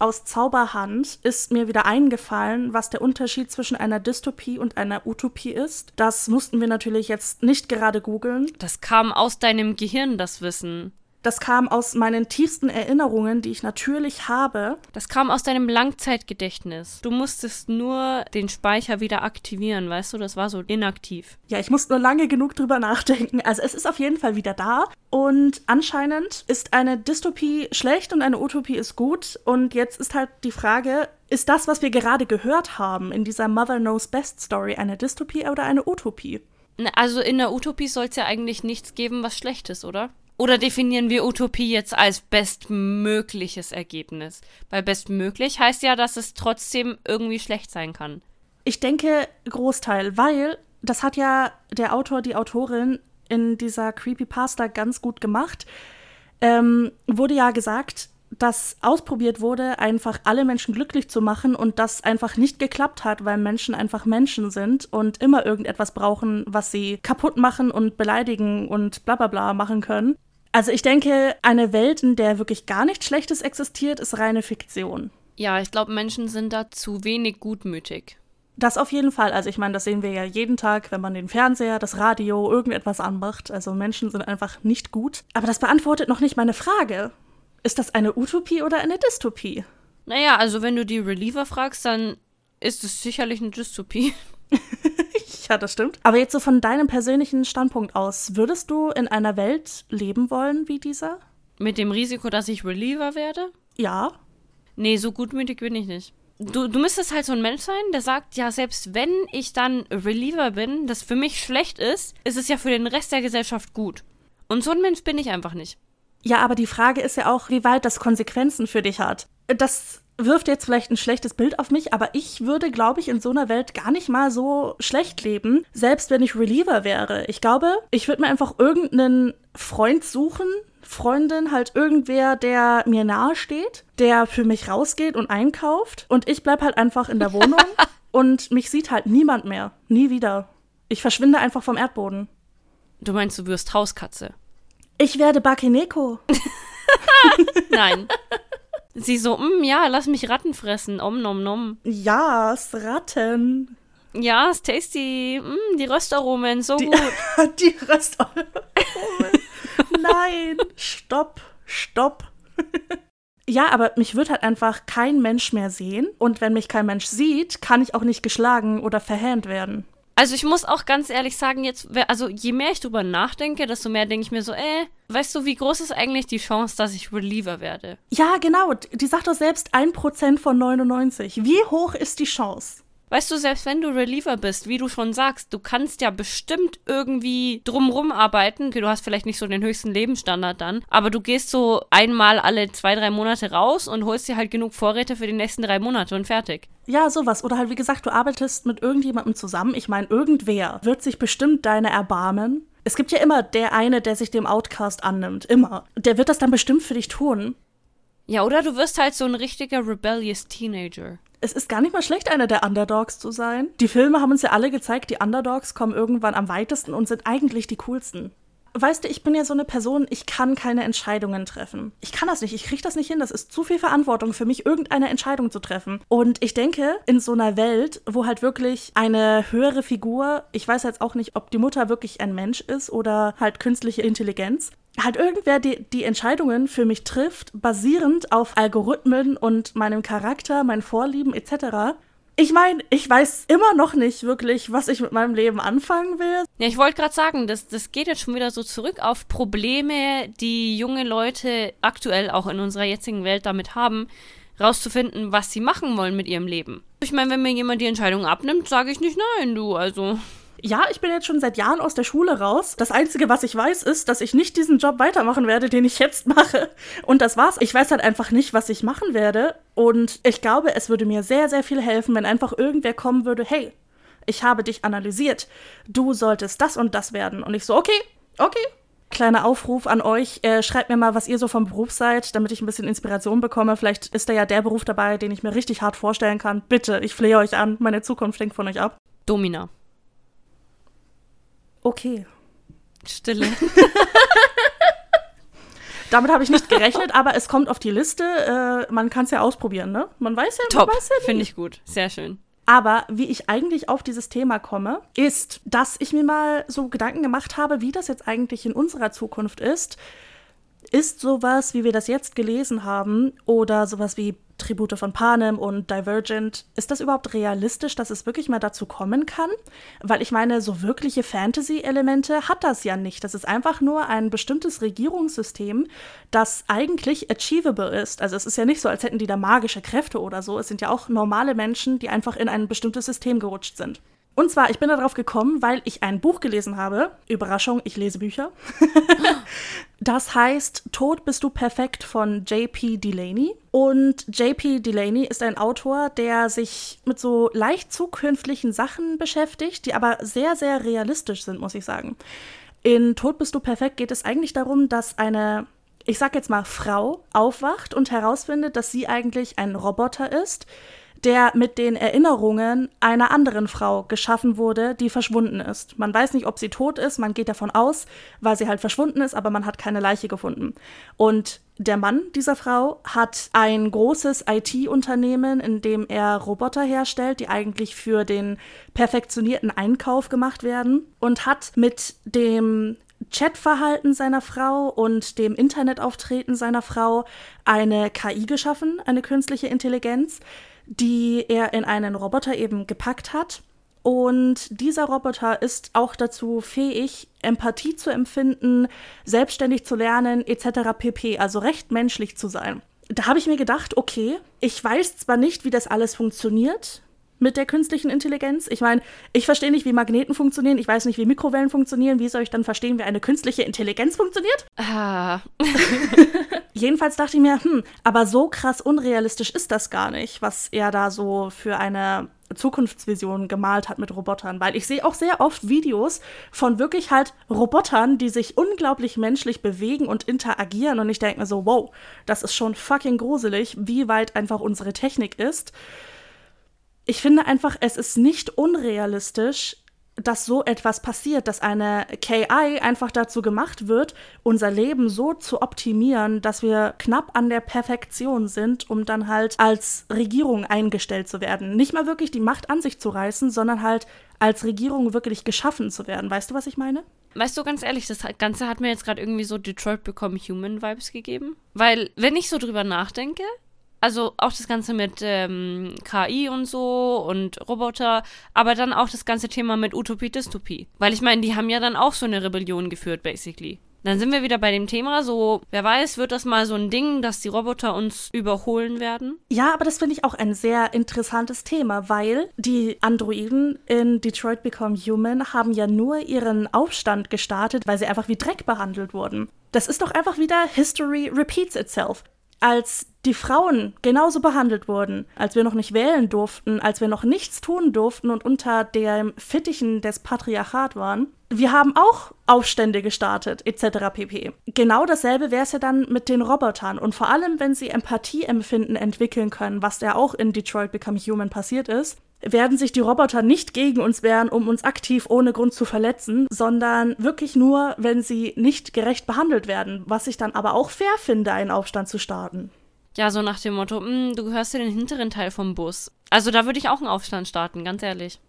Speaker 1: Aus Zauberhand ist mir wieder eingefallen, was der Unterschied zwischen einer Dystopie und einer Utopie ist. Das mussten wir natürlich jetzt nicht gerade googeln.
Speaker 2: Das kam aus deinem Gehirn, das Wissen.
Speaker 1: Das kam aus meinen tiefsten Erinnerungen, die ich natürlich habe.
Speaker 2: Das kam aus deinem Langzeitgedächtnis. Du musstest nur den Speicher wieder aktivieren, weißt du? Das war so inaktiv.
Speaker 1: Ja, ich musste nur lange genug drüber nachdenken. Also es ist auf jeden Fall wieder da. Und anscheinend ist eine Dystopie schlecht und eine Utopie ist gut. Und jetzt ist halt die Frage, ist das, was wir gerade gehört haben in dieser Mother Knows Best Story, eine Dystopie oder eine Utopie?
Speaker 2: Also in der Utopie soll es ja eigentlich nichts geben, was schlecht ist, oder? Oder definieren wir Utopie jetzt als bestmögliches Ergebnis? Weil bestmöglich heißt ja, dass es trotzdem irgendwie schlecht sein kann.
Speaker 1: Ich denke Großteil, weil das hat ja der Autor, die Autorin in dieser Creepypasta ganz gut gemacht. Ähm, wurde ja gesagt, dass ausprobiert wurde, einfach alle Menschen glücklich zu machen und das einfach nicht geklappt hat, weil Menschen einfach Menschen sind und immer irgendetwas brauchen, was sie kaputt machen und beleidigen und bla bla bla machen können. Also ich denke, eine Welt, in der wirklich gar nichts Schlechtes existiert, ist reine Fiktion.
Speaker 2: Ja, ich glaube, Menschen sind da zu wenig gutmütig.
Speaker 1: Das auf jeden Fall. Also ich meine, das sehen wir ja jeden Tag, wenn man den Fernseher, das Radio, irgendetwas anmacht. Also Menschen sind einfach nicht gut. Aber das beantwortet noch nicht meine Frage. Ist das eine Utopie oder eine Dystopie?
Speaker 2: Naja, also wenn du die Reliever fragst, dann ist es sicherlich eine Dystopie. (laughs)
Speaker 1: ja, das stimmt. Aber jetzt so von deinem persönlichen Standpunkt aus, würdest du in einer Welt leben wollen wie dieser?
Speaker 2: Mit dem Risiko, dass ich Reliever werde?
Speaker 1: Ja.
Speaker 2: Nee, so gutmütig bin ich nicht. Du, du müsstest halt so ein Mensch sein, der sagt, ja, selbst wenn ich dann Reliever bin, das für mich schlecht ist, ist es ja für den Rest der Gesellschaft gut. Und so ein Mensch bin ich einfach nicht.
Speaker 1: Ja, aber die Frage ist ja auch, wie weit das Konsequenzen für dich hat. Das wirft jetzt vielleicht ein schlechtes Bild auf mich, aber ich würde, glaube ich, in so einer Welt gar nicht mal so schlecht leben, selbst wenn ich Reliever wäre. Ich glaube, ich würde mir einfach irgendeinen Freund suchen, Freundin, halt irgendwer, der mir nahe steht, der für mich rausgeht und einkauft und ich bleib halt einfach in der (laughs) Wohnung und mich sieht halt niemand mehr. Nie wieder. Ich verschwinde einfach vom Erdboden.
Speaker 2: Du meinst, du wirst Hauskatze?
Speaker 1: Ich werde Bakineko. (laughs)
Speaker 2: Nein. Sie so, mm, ja, lass mich Ratten fressen. Om nom nom.
Speaker 1: Ja, es Ratten.
Speaker 2: Ja, ist tasty. Mm, die Röstaromen, so
Speaker 1: die,
Speaker 2: gut. (laughs)
Speaker 1: die Röstaromen. (laughs) Nein, stopp, stopp. (laughs) ja, aber mich wird halt einfach kein Mensch mehr sehen. Und wenn mich kein Mensch sieht, kann ich auch nicht geschlagen oder verhähnt werden.
Speaker 2: Also ich muss auch ganz ehrlich sagen, jetzt, also je mehr ich drüber nachdenke, desto mehr denke ich mir so, äh, weißt du, wie groß ist eigentlich die Chance, dass ich Reliever werde?
Speaker 1: Ja, genau. Die sagt doch selbst 1% von 99. Wie hoch ist die Chance?
Speaker 2: Weißt du, selbst wenn du Reliever bist, wie du schon sagst, du kannst ja bestimmt irgendwie drumrum arbeiten. Du hast vielleicht nicht so den höchsten Lebensstandard dann, aber du gehst so einmal alle zwei, drei Monate raus und holst dir halt genug Vorräte für die nächsten drei Monate und fertig.
Speaker 1: Ja, sowas. Oder halt, wie gesagt, du arbeitest mit irgendjemandem zusammen. Ich meine, irgendwer wird sich bestimmt deine erbarmen. Es gibt ja immer der eine, der sich dem Outcast annimmt. Immer. Der wird das dann bestimmt für dich tun.
Speaker 2: Ja, oder du wirst halt so ein richtiger rebellious Teenager
Speaker 1: es ist gar nicht mal schlecht, einer der Underdogs zu sein. Die Filme haben uns ja alle gezeigt, die Underdogs kommen irgendwann am weitesten und sind eigentlich die coolsten. Weißt du, ich bin ja so eine Person, ich kann keine Entscheidungen treffen. Ich kann das nicht, ich kriege das nicht hin, das ist zu viel Verantwortung für mich, irgendeine Entscheidung zu treffen. Und ich denke, in so einer Welt, wo halt wirklich eine höhere Figur, ich weiß jetzt auch nicht, ob die Mutter wirklich ein Mensch ist oder halt künstliche Intelligenz, halt irgendwer die, die Entscheidungen für mich trifft, basierend auf Algorithmen und meinem Charakter, meinen Vorlieben etc. Ich meine, ich weiß immer noch nicht wirklich, was ich mit meinem Leben anfangen will.
Speaker 2: Ja, ich wollte gerade sagen, das, das geht jetzt schon wieder so zurück auf Probleme, die junge Leute aktuell auch in unserer jetzigen Welt damit haben. rauszufinden, was sie machen wollen mit ihrem Leben. Ich meine, wenn mir jemand die Entscheidung abnimmt, sage ich nicht nein, du, also.
Speaker 1: Ja, ich bin jetzt schon seit Jahren aus der Schule raus. Das Einzige, was ich weiß, ist, dass ich nicht diesen Job weitermachen werde, den ich jetzt mache. Und das war's. Ich weiß halt einfach nicht, was ich machen werde. Und ich glaube, es würde mir sehr, sehr viel helfen, wenn einfach irgendwer kommen würde, hey, ich habe dich analysiert. Du solltest das und das werden. Und ich so, okay, okay, kleiner Aufruf an euch. Äh, schreibt mir mal, was ihr so vom Beruf seid, damit ich ein bisschen Inspiration bekomme. Vielleicht ist da ja der Beruf dabei, den ich mir richtig hart vorstellen kann. Bitte, ich flehe euch an. Meine Zukunft hängt von euch ab.
Speaker 2: Domina.
Speaker 1: Okay.
Speaker 2: Stille. (laughs)
Speaker 1: Damit habe ich nicht gerechnet, aber es kommt auf die Liste. Äh, man kann es ja ausprobieren, ne? Man weiß ja,
Speaker 2: Top.
Speaker 1: man weiß ja.
Speaker 2: Finde ich gut. Sehr schön.
Speaker 1: Aber wie ich eigentlich auf dieses Thema komme, ist, dass ich mir mal so Gedanken gemacht habe, wie das jetzt eigentlich in unserer Zukunft ist. Ist sowas, wie wir das jetzt gelesen haben, oder sowas wie Tribute von Panem und Divergent, ist das überhaupt realistisch, dass es wirklich mal dazu kommen kann? Weil ich meine, so wirkliche Fantasy-Elemente hat das ja nicht. Das ist einfach nur ein bestimmtes Regierungssystem, das eigentlich achievable ist. Also es ist ja nicht so, als hätten die da magische Kräfte oder so. Es sind ja auch normale Menschen, die einfach in ein bestimmtes System gerutscht sind. Und zwar, ich bin darauf gekommen, weil ich ein Buch gelesen habe. Überraschung, ich lese Bücher. (laughs) das heißt Tod bist du perfekt von JP Delaney. Und JP Delaney ist ein Autor, der sich mit so leicht zukünftigen Sachen beschäftigt, die aber sehr, sehr realistisch sind, muss ich sagen. In Tod bist du perfekt geht es eigentlich darum, dass eine, ich sag jetzt mal, Frau aufwacht und herausfindet, dass sie eigentlich ein Roboter ist, der mit den Erinnerungen einer anderen Frau geschaffen wurde, die verschwunden ist. Man weiß nicht, ob sie tot ist, man geht davon aus, weil sie halt verschwunden ist, aber man hat keine Leiche gefunden. Und der Mann dieser Frau hat ein großes IT-Unternehmen, in dem er Roboter herstellt, die eigentlich für den perfektionierten Einkauf gemacht werden und hat mit dem Chatverhalten seiner Frau und dem Internetauftreten seiner Frau eine KI geschaffen, eine künstliche Intelligenz, die er in einen Roboter eben gepackt hat. Und dieser Roboter ist auch dazu fähig, Empathie zu empfinden, selbstständig zu lernen, etc. pp. Also recht menschlich zu sein. Da habe ich mir gedacht, okay, ich weiß zwar nicht, wie das alles funktioniert mit der künstlichen Intelligenz. Ich meine, ich verstehe nicht, wie Magneten funktionieren, ich weiß nicht, wie Mikrowellen funktionieren. Wie soll ich dann verstehen, wie eine künstliche Intelligenz funktioniert?
Speaker 2: Ah. (laughs) (laughs)
Speaker 1: Jedenfalls dachte ich mir, hm, aber so krass unrealistisch ist das gar nicht, was er da so für eine Zukunftsvision gemalt hat mit Robotern, weil ich sehe auch sehr oft Videos von wirklich halt Robotern, die sich unglaublich menschlich bewegen und interagieren und ich denke mir so, wow, das ist schon fucking gruselig, wie weit einfach unsere Technik ist. Ich finde einfach, es ist nicht unrealistisch, dass so etwas passiert, dass eine KI einfach dazu gemacht wird, unser Leben so zu optimieren, dass wir knapp an der Perfektion sind, um dann halt als Regierung eingestellt zu werden. Nicht mal wirklich die Macht an sich zu reißen, sondern halt als Regierung wirklich geschaffen zu werden. Weißt du, was ich meine?
Speaker 2: Weißt du, ganz ehrlich, das Ganze hat mir jetzt gerade irgendwie so Detroit Become Human Vibes gegeben. Weil, wenn ich so drüber nachdenke, also auch das Ganze mit ähm, KI und so und Roboter, aber dann auch das ganze Thema mit Utopie-Dystopie. Weil ich meine, die haben ja dann auch so eine Rebellion geführt, basically. Dann sind wir wieder bei dem Thema, so, wer weiß, wird das mal so ein Ding, dass die Roboter uns überholen werden?
Speaker 1: Ja, aber das finde ich auch ein sehr interessantes Thema, weil die Androiden in Detroit Become Human haben ja nur ihren Aufstand gestartet, weil sie einfach wie Dreck behandelt wurden. Das ist doch einfach wieder History repeats itself als die Frauen genauso behandelt wurden, als wir noch nicht wählen durften, als wir noch nichts tun durften und unter dem Fittichen des Patriarchat waren. Wir haben auch Aufstände gestartet, etc. pp. Genau dasselbe wäre es ja dann mit den Robotern. Und vor allem, wenn sie Empathieempfinden entwickeln können, was ja auch in Detroit Become Human passiert ist, werden sich die Roboter nicht gegen uns wehren, um uns aktiv ohne Grund zu verletzen, sondern wirklich nur, wenn sie nicht gerecht behandelt werden, was ich dann aber auch fair finde, einen Aufstand zu starten.
Speaker 2: Ja, so nach dem Motto, hm, du gehörst in den hinteren Teil vom Bus. Also da würde ich auch einen Aufstand starten, ganz ehrlich.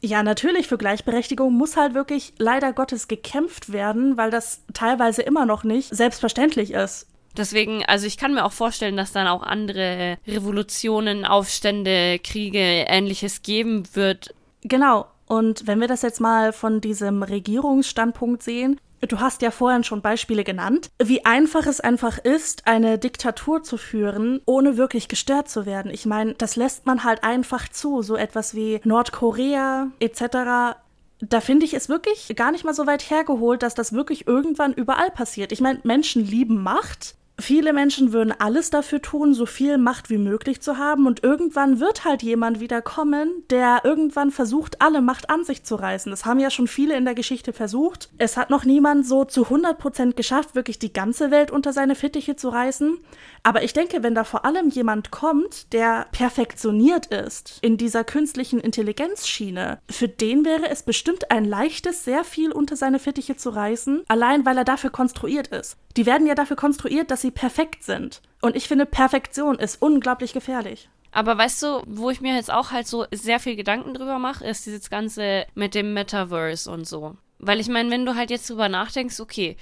Speaker 1: Ja, natürlich, für Gleichberechtigung muss halt wirklich leider Gottes gekämpft werden, weil das teilweise immer noch nicht selbstverständlich ist.
Speaker 2: Deswegen, also ich kann mir auch vorstellen, dass dann auch andere Revolutionen, Aufstände, Kriege, ähnliches geben wird.
Speaker 1: Genau. Und wenn wir das jetzt mal von diesem Regierungsstandpunkt sehen, du hast ja vorhin schon Beispiele genannt, wie einfach es einfach ist, eine Diktatur zu führen, ohne wirklich gestört zu werden. Ich meine, das lässt man halt einfach zu, so etwas wie Nordkorea etc da finde ich es wirklich gar nicht mal so weit hergeholt, dass das wirklich irgendwann überall passiert. Ich meine, Menschen lieben Macht Viele Menschen würden alles dafür tun, so viel Macht wie möglich zu haben, und irgendwann wird halt jemand wieder kommen, der irgendwann versucht, alle Macht an sich zu reißen. Das haben ja schon viele in der Geschichte versucht. Es hat noch niemand so zu 100% geschafft, wirklich die ganze Welt unter seine Fittiche zu reißen. Aber ich denke, wenn da vor allem jemand kommt, der perfektioniert ist in dieser künstlichen Intelligenzschiene, für den wäre es bestimmt ein leichtes, sehr viel unter seine Fittiche zu reißen, allein weil er dafür konstruiert ist. Die werden ja dafür konstruiert, dass sie perfekt sind. Und ich finde, Perfektion ist unglaublich gefährlich.
Speaker 2: Aber weißt du, wo ich mir jetzt auch halt so sehr viel Gedanken drüber mache, ist dieses Ganze mit dem Metaverse und so. Weil ich meine, wenn du halt jetzt drüber nachdenkst, okay,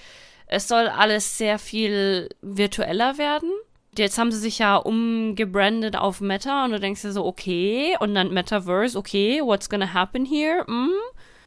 Speaker 2: es soll alles sehr viel virtueller werden. Jetzt haben sie sich ja umgebrandet auf Meta und du denkst dir so, okay, und dann Metaverse, okay, what's gonna happen here? Mm?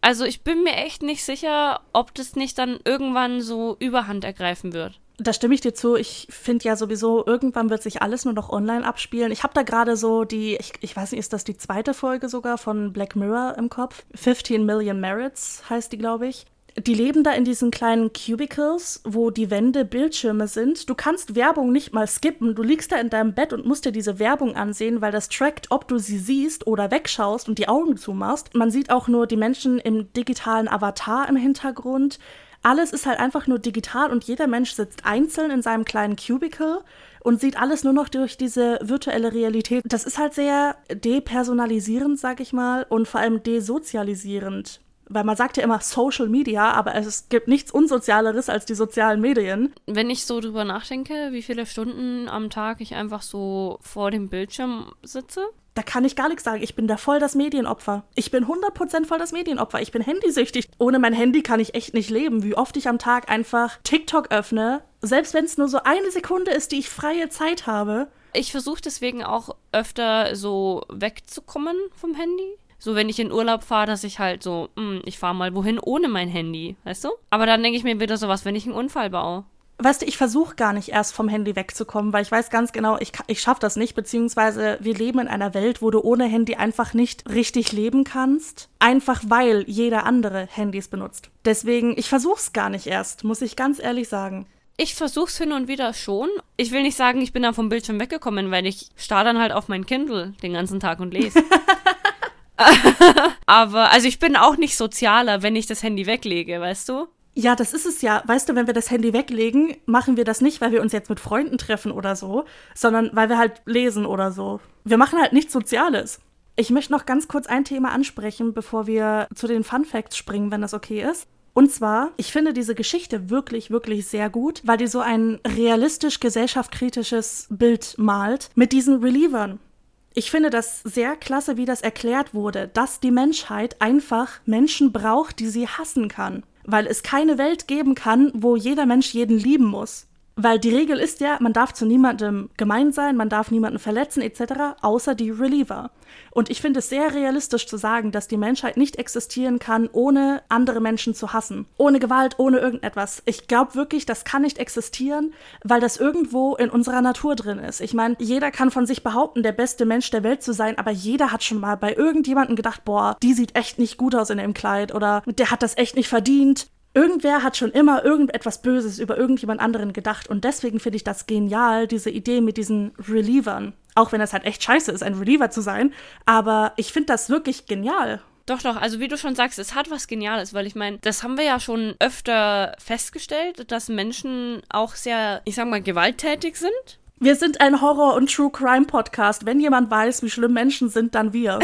Speaker 2: Also ich bin mir echt nicht sicher, ob das nicht dann irgendwann so Überhand ergreifen wird.
Speaker 1: Da stimme ich dir zu. Ich finde ja sowieso, irgendwann wird sich alles nur noch online abspielen. Ich habe da gerade so die, ich, ich weiß nicht, ist das die zweite Folge sogar von Black Mirror im Kopf? 15 Million Merits heißt die, glaube ich die leben da in diesen kleinen Cubicles, wo die Wände Bildschirme sind. Du kannst Werbung nicht mal skippen. Du liegst da in deinem Bett und musst dir diese Werbung ansehen, weil das trackt, ob du sie siehst oder wegschaust und die Augen zumachst. Man sieht auch nur die Menschen im digitalen Avatar im Hintergrund. Alles ist halt einfach nur digital und jeder Mensch sitzt einzeln in seinem kleinen Cubicle und sieht alles nur noch durch diese virtuelle Realität. Das ist halt sehr depersonalisierend, sag ich mal, und vor allem desozialisierend weil man sagt ja immer Social Media, aber es gibt nichts Unsozialeres als die sozialen Medien.
Speaker 2: Wenn ich so drüber nachdenke, wie viele Stunden am Tag ich einfach so vor dem Bildschirm sitze,
Speaker 1: da kann ich gar nichts sagen. Ich bin da voll das Medienopfer. Ich bin 100% voll das Medienopfer. Ich bin handysüchtig. Ohne mein Handy kann ich echt nicht leben. Wie oft ich am Tag einfach TikTok öffne, selbst wenn es nur so eine Sekunde ist, die ich freie Zeit habe.
Speaker 2: Ich versuche deswegen auch öfter so wegzukommen vom Handy. So, wenn ich in Urlaub fahre, dass ich halt so, mh, hm, ich fahre mal wohin ohne mein Handy, weißt du? Aber dann denke ich mir wieder sowas, wenn ich einen Unfall baue.
Speaker 1: Weißt du, ich versuche gar nicht erst vom Handy wegzukommen, weil ich weiß ganz genau, ich, ich schaffe das nicht, beziehungsweise wir leben in einer Welt, wo du ohne Handy einfach nicht richtig leben kannst, einfach weil jeder andere Handys benutzt. Deswegen, ich versuche es gar nicht erst, muss ich ganz ehrlich sagen.
Speaker 2: Ich versuch's hin und wieder schon. Ich will nicht sagen, ich bin da vom Bildschirm weggekommen, weil ich starr dann halt auf mein Kindle den ganzen Tag und lese. (laughs) (laughs) Aber, also ich bin auch nicht sozialer, wenn ich das Handy weglege, weißt du?
Speaker 1: Ja, das ist es ja. Weißt du, wenn wir das Handy weglegen, machen wir das nicht, weil wir uns jetzt mit Freunden treffen oder so, sondern weil wir halt lesen oder so. Wir machen halt nichts Soziales. Ich möchte noch ganz kurz ein Thema ansprechen, bevor wir zu den Fun Facts springen, wenn das okay ist. Und zwar, ich finde diese Geschichte wirklich, wirklich sehr gut, weil die so ein realistisch gesellschaftskritisches Bild malt mit diesen Relievern. Ich finde das sehr klasse, wie das erklärt wurde, dass die Menschheit einfach Menschen braucht, die sie hassen kann. Weil es keine Welt geben kann, wo jeder Mensch jeden lieben muss. Weil die Regel ist ja, man darf zu niemandem gemein sein, man darf niemanden verletzen etc., außer die Reliever. Und ich finde es sehr realistisch zu sagen, dass die Menschheit nicht existieren kann, ohne andere Menschen zu hassen. Ohne Gewalt, ohne irgendetwas. Ich glaube wirklich, das kann nicht existieren, weil das irgendwo in unserer Natur drin ist. Ich meine, jeder kann von sich behaupten, der beste Mensch der Welt zu sein, aber jeder hat schon mal bei irgendjemandem gedacht, boah, die sieht echt nicht gut aus in dem Kleid oder der hat das echt nicht verdient. Irgendwer hat schon immer irgendetwas Böses über irgendjemand anderen gedacht und deswegen finde ich das genial, diese Idee mit diesen Relievern. Auch wenn das halt echt scheiße ist, ein Reliever zu sein, aber ich finde das wirklich genial.
Speaker 2: Doch, doch, also wie du schon sagst, es hat was Geniales, weil ich meine, das haben wir ja schon öfter festgestellt, dass Menschen auch sehr, ich sag mal, gewalttätig sind.
Speaker 1: Wir sind ein Horror- und True Crime Podcast. Wenn jemand weiß, wie schlimm Menschen sind, dann wir.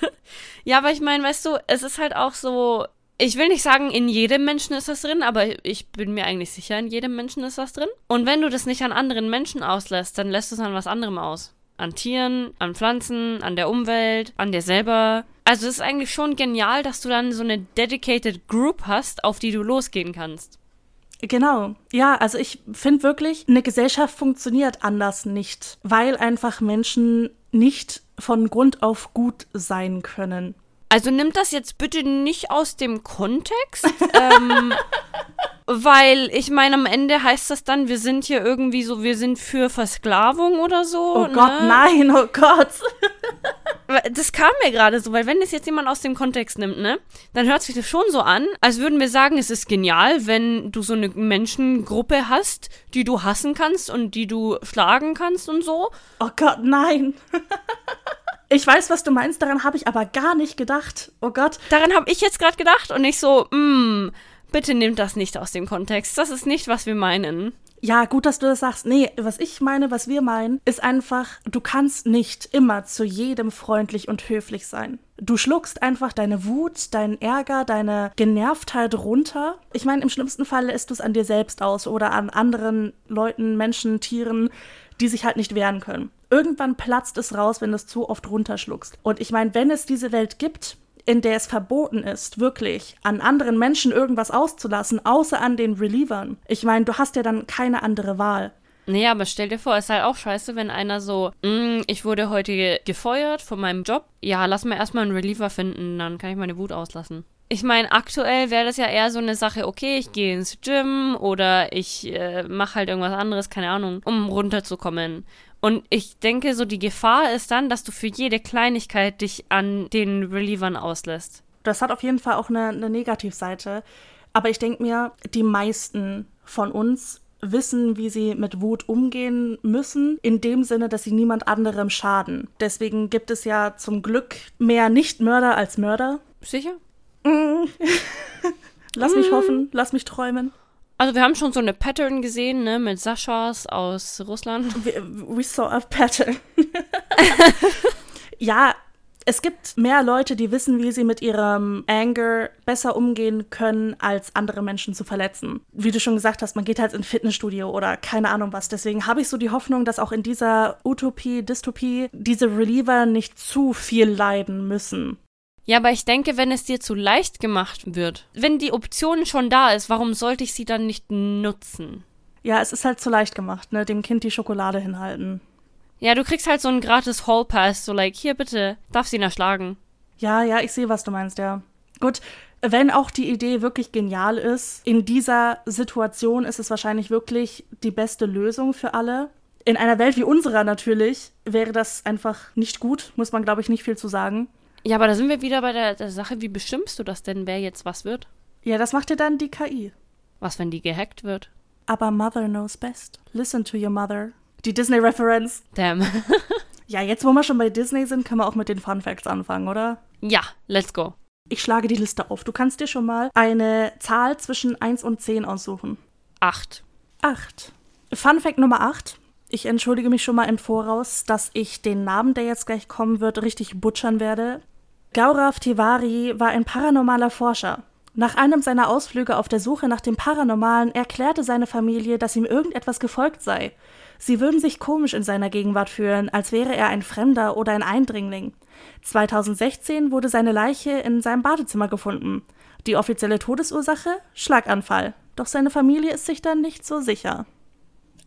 Speaker 1: (laughs)
Speaker 2: ja, aber ich meine, weißt du, es ist halt auch so, ich will nicht sagen, in jedem Menschen ist das drin, aber ich bin mir eigentlich sicher, in jedem Menschen ist das drin. Und wenn du das nicht an anderen Menschen auslässt, dann lässt du es an was anderem aus. An Tieren, an Pflanzen, an der Umwelt, an dir selber. Also es ist eigentlich schon genial, dass du dann so eine dedicated Group hast, auf die du losgehen kannst.
Speaker 1: Genau. Ja, also ich finde wirklich, eine Gesellschaft funktioniert anders nicht, weil einfach Menschen nicht von Grund auf gut sein können.
Speaker 2: Also nimmt das jetzt bitte nicht aus dem Kontext. (laughs) ähm, weil ich meine, am Ende heißt das dann, wir sind hier irgendwie so, wir sind für Versklavung oder so.
Speaker 1: Oh ne? Gott, nein, oh Gott.
Speaker 2: Das kam mir gerade so, weil wenn das jetzt jemand aus dem Kontext nimmt, ne, dann hört sich das schon so an, als würden wir sagen, es ist genial, wenn du so eine Menschengruppe hast, die du hassen kannst und die du schlagen kannst und so.
Speaker 1: Oh Gott, nein. (laughs) Ich weiß, was du meinst, daran habe ich aber gar nicht gedacht. Oh Gott.
Speaker 2: Daran habe ich jetzt gerade gedacht und ich so, mm, bitte nehmt das nicht aus dem Kontext. Das ist nicht, was wir meinen.
Speaker 1: Ja, gut, dass du das sagst. Nee, was ich meine, was wir meinen, ist einfach, du kannst nicht immer zu jedem freundlich und höflich sein. Du schluckst einfach deine Wut, deinen Ärger, deine Genervtheit runter. Ich meine, im schlimmsten Fall lässt du es an dir selbst aus oder an anderen Leuten, Menschen, Tieren, die sich halt nicht wehren können. Irgendwann platzt es raus, wenn du es zu oft runterschluckst. Und ich meine, wenn es diese Welt gibt, in der es verboten ist, wirklich an anderen Menschen irgendwas auszulassen, außer an den Relievern. Ich meine, du hast ja dann keine andere Wahl.
Speaker 2: Nee, aber stell dir vor, es ist halt auch scheiße, wenn einer so, mm, ich wurde heute gefeuert von meinem Job. Ja, lass mir erstmal einen Reliever finden, dann kann ich meine Wut auslassen. Ich meine, aktuell wäre das ja eher so eine Sache, okay, ich gehe ins Gym oder ich äh, mache halt irgendwas anderes, keine Ahnung, um runterzukommen. Und ich denke, so die Gefahr ist dann, dass du für jede Kleinigkeit dich an den Relievern auslässt.
Speaker 1: Das hat auf jeden Fall auch eine, eine Negativseite. Aber ich denke mir, die meisten von uns wissen, wie sie mit Wut umgehen müssen, in dem Sinne, dass sie niemand anderem schaden. Deswegen gibt es ja zum Glück mehr Nichtmörder als Mörder.
Speaker 2: Sicher?
Speaker 1: Mm. (laughs) lass mich hoffen, lass mich träumen.
Speaker 2: Also wir haben schon so eine Pattern gesehen, ne, mit Saschas aus Russland.
Speaker 1: We, we saw a pattern. (laughs) ja, es gibt mehr Leute, die wissen, wie sie mit ihrem Anger besser umgehen können, als andere Menschen zu verletzen. Wie du schon gesagt hast, man geht halt ins Fitnessstudio oder keine Ahnung was. Deswegen habe ich so die Hoffnung, dass auch in dieser Utopie, Dystopie diese Reliever nicht zu viel leiden müssen.
Speaker 2: Ja, aber ich denke, wenn es dir zu leicht gemacht wird, wenn die Option schon da ist, warum sollte ich sie dann nicht nutzen?
Speaker 1: Ja, es ist halt zu leicht gemacht, ne? Dem Kind die Schokolade hinhalten.
Speaker 2: Ja, du kriegst halt so einen gratis Hall Pass, so like, hier bitte, darf sie ihn erschlagen.
Speaker 1: Ja, ja, ich sehe, was du meinst, ja. Gut, wenn auch die Idee wirklich genial ist, in dieser Situation ist es wahrscheinlich wirklich die beste Lösung für alle. In einer Welt wie unserer natürlich wäre das einfach nicht gut, muss man, glaube ich, nicht viel zu sagen.
Speaker 2: Ja, aber da sind wir wieder bei der, der Sache, wie bestimmst du das denn, wer jetzt was wird?
Speaker 1: Ja, das macht dir dann die KI.
Speaker 2: Was, wenn die gehackt wird?
Speaker 1: Aber Mother knows best. Listen to your mother. Die Disney-Reference.
Speaker 2: Damn. (laughs)
Speaker 1: ja, jetzt, wo wir schon bei Disney sind, können wir auch mit den Fun Facts anfangen, oder?
Speaker 2: Ja, let's go.
Speaker 1: Ich schlage die Liste auf. Du kannst dir schon mal eine Zahl zwischen 1 und 10 aussuchen.
Speaker 2: 8.
Speaker 1: 8. Fun Fact Nummer 8. Ich entschuldige mich schon mal im Voraus, dass ich den Namen, der jetzt gleich kommen wird, richtig butchern werde. Gaurav Tiwari war ein paranormaler Forscher. Nach einem seiner Ausflüge auf der Suche nach dem Paranormalen erklärte seine Familie, dass ihm irgendetwas gefolgt sei. Sie würden sich komisch in seiner Gegenwart fühlen, als wäre er ein Fremder oder ein Eindringling. 2016 wurde seine Leiche in seinem Badezimmer gefunden. Die offizielle Todesursache? Schlaganfall. Doch seine Familie ist sich dann nicht so sicher.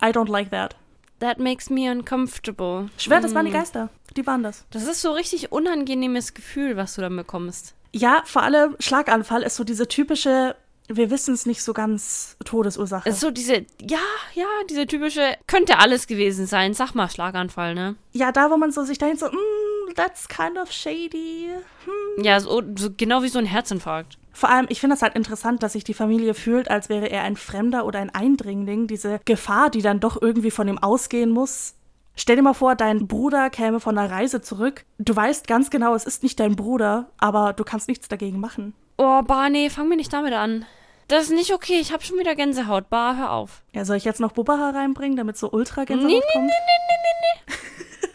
Speaker 1: I don't like that.
Speaker 2: That makes me uncomfortable.
Speaker 1: Schwer, das waren die mm. Geister. Die waren das.
Speaker 2: Das ist so richtig unangenehmes Gefühl, was du dann bekommst.
Speaker 1: Ja, vor allem Schlaganfall ist so diese typische, wir wissen es nicht so ganz, Todesursache.
Speaker 2: ist so diese, ja, ja, diese typische, könnte alles gewesen sein. Sag mal Schlaganfall, ne?
Speaker 1: Ja, da, wo man so sich denkt, so, mm, that's kind of shady.
Speaker 2: Hm. Ja, so, so genau wie so ein Herzinfarkt.
Speaker 1: Vor allem, ich finde es halt interessant, dass sich die Familie fühlt, als wäre er ein Fremder oder ein Eindringling. Diese Gefahr, die dann doch irgendwie von ihm ausgehen muss. Stell dir mal vor, dein Bruder käme von einer Reise zurück. Du weißt ganz genau, es ist nicht dein Bruder, aber du kannst nichts dagegen machen.
Speaker 2: Oh, Barney, fang mir nicht damit an. Das ist nicht okay, ich habe schon wieder Gänsehaut. Bar, hör auf.
Speaker 1: Ja, soll ich jetzt noch Bubba reinbringen, damit so ultra Gänsehaut nee, kommt? Nee, nee, nee,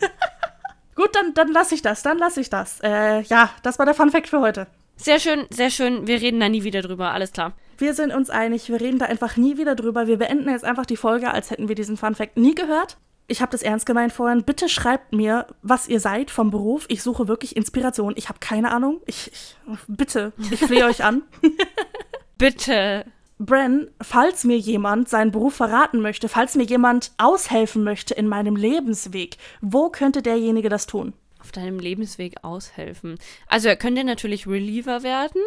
Speaker 1: nee, nee. (laughs) Gut, dann, dann lasse ich das, dann lasse ich das. Äh, ja, das war der Fun Fact für heute.
Speaker 2: Sehr schön, sehr schön. Wir reden da nie wieder drüber, alles klar.
Speaker 1: Wir sind uns einig, wir reden da einfach nie wieder drüber. Wir beenden jetzt einfach die Folge, als hätten wir diesen Fun Fact nie gehört. Ich habe das ernst gemeint vorhin. Bitte schreibt mir, was ihr seid vom Beruf. Ich suche wirklich Inspiration. Ich habe keine Ahnung. Ich, ich bitte, ich flehe euch an. (laughs)
Speaker 2: bitte.
Speaker 1: Bren, falls mir jemand seinen Beruf verraten möchte, falls mir jemand aushelfen möchte in meinem Lebensweg, wo könnte derjenige das tun?
Speaker 2: Auf deinem Lebensweg aushelfen? Also er könnte natürlich Reliever werden.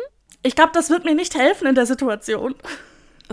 Speaker 1: Ich glaube, das wird mir nicht helfen in der Situation.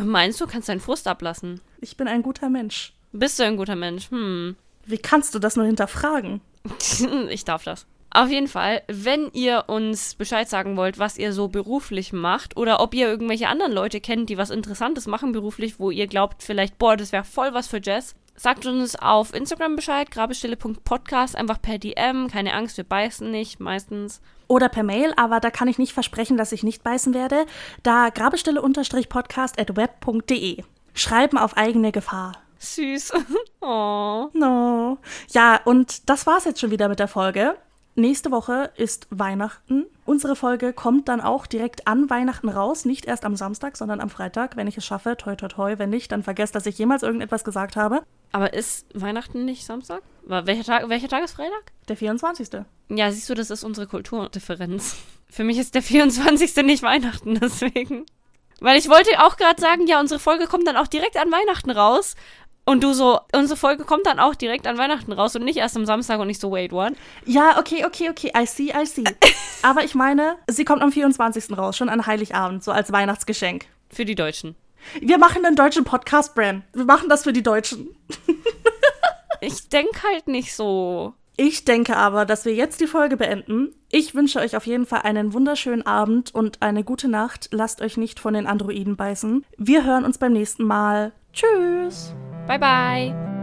Speaker 2: Meinst du, kannst deinen Frust ablassen?
Speaker 1: Ich bin ein guter Mensch.
Speaker 2: Bist du ein guter Mensch? Hm.
Speaker 1: Wie kannst du das nur hinterfragen? (laughs)
Speaker 2: ich darf das. Auf jeden Fall, wenn ihr uns Bescheid sagen wollt, was ihr so beruflich macht oder ob ihr irgendwelche anderen Leute kennt, die was Interessantes machen beruflich, wo ihr glaubt, vielleicht, boah, das wäre voll was für Jazz, sagt uns auf Instagram Bescheid, grabestille.podcast, einfach per DM. Keine Angst, wir beißen nicht, meistens.
Speaker 1: Oder per Mail, aber da kann ich nicht versprechen, dass ich nicht beißen werde. Da grabestille-podcast at web.de. Schreiben auf eigene Gefahr.
Speaker 2: Süß. (laughs) oh.
Speaker 1: No. Ja, und das war's jetzt schon wieder mit der Folge. Nächste Woche ist Weihnachten. Unsere Folge kommt dann auch direkt an Weihnachten raus, nicht erst am Samstag, sondern am Freitag, wenn ich es schaffe. Toi, toi, toi. Wenn nicht, dann vergesst, dass ich jemals irgendetwas gesagt habe.
Speaker 2: Aber ist Weihnachten nicht Samstag? Welcher Tag, welcher Tag ist Freitag?
Speaker 1: Der 24.
Speaker 2: Ja, siehst du, das ist unsere Kulturdifferenz. (laughs) Für mich ist der 24. nicht Weihnachten, (laughs) deswegen. Weil ich wollte auch gerade sagen, ja, unsere Folge kommt dann auch direkt an Weihnachten raus. Und du so, unsere Folge kommt dann auch direkt an Weihnachten raus und nicht erst am Samstag und nicht so, wait, what?
Speaker 1: Ja, okay, okay, okay, I see, I see. (laughs) Aber ich meine, sie kommt am 24. raus, schon an Heiligabend, so als Weihnachtsgeschenk.
Speaker 2: Für die Deutschen.
Speaker 1: Wir machen einen deutschen Podcast, Bran. Wir machen das für die Deutschen.
Speaker 2: ich denke halt nicht so.
Speaker 1: Ich denke aber, dass wir jetzt die Folge beenden. Ich wünsche euch auf jeden Fall einen wunderschönen Abend und eine gute Nacht. Lasst euch nicht von den Androiden beißen. Wir hören uns beim nächsten Mal. Tschüss.
Speaker 2: Bye bye.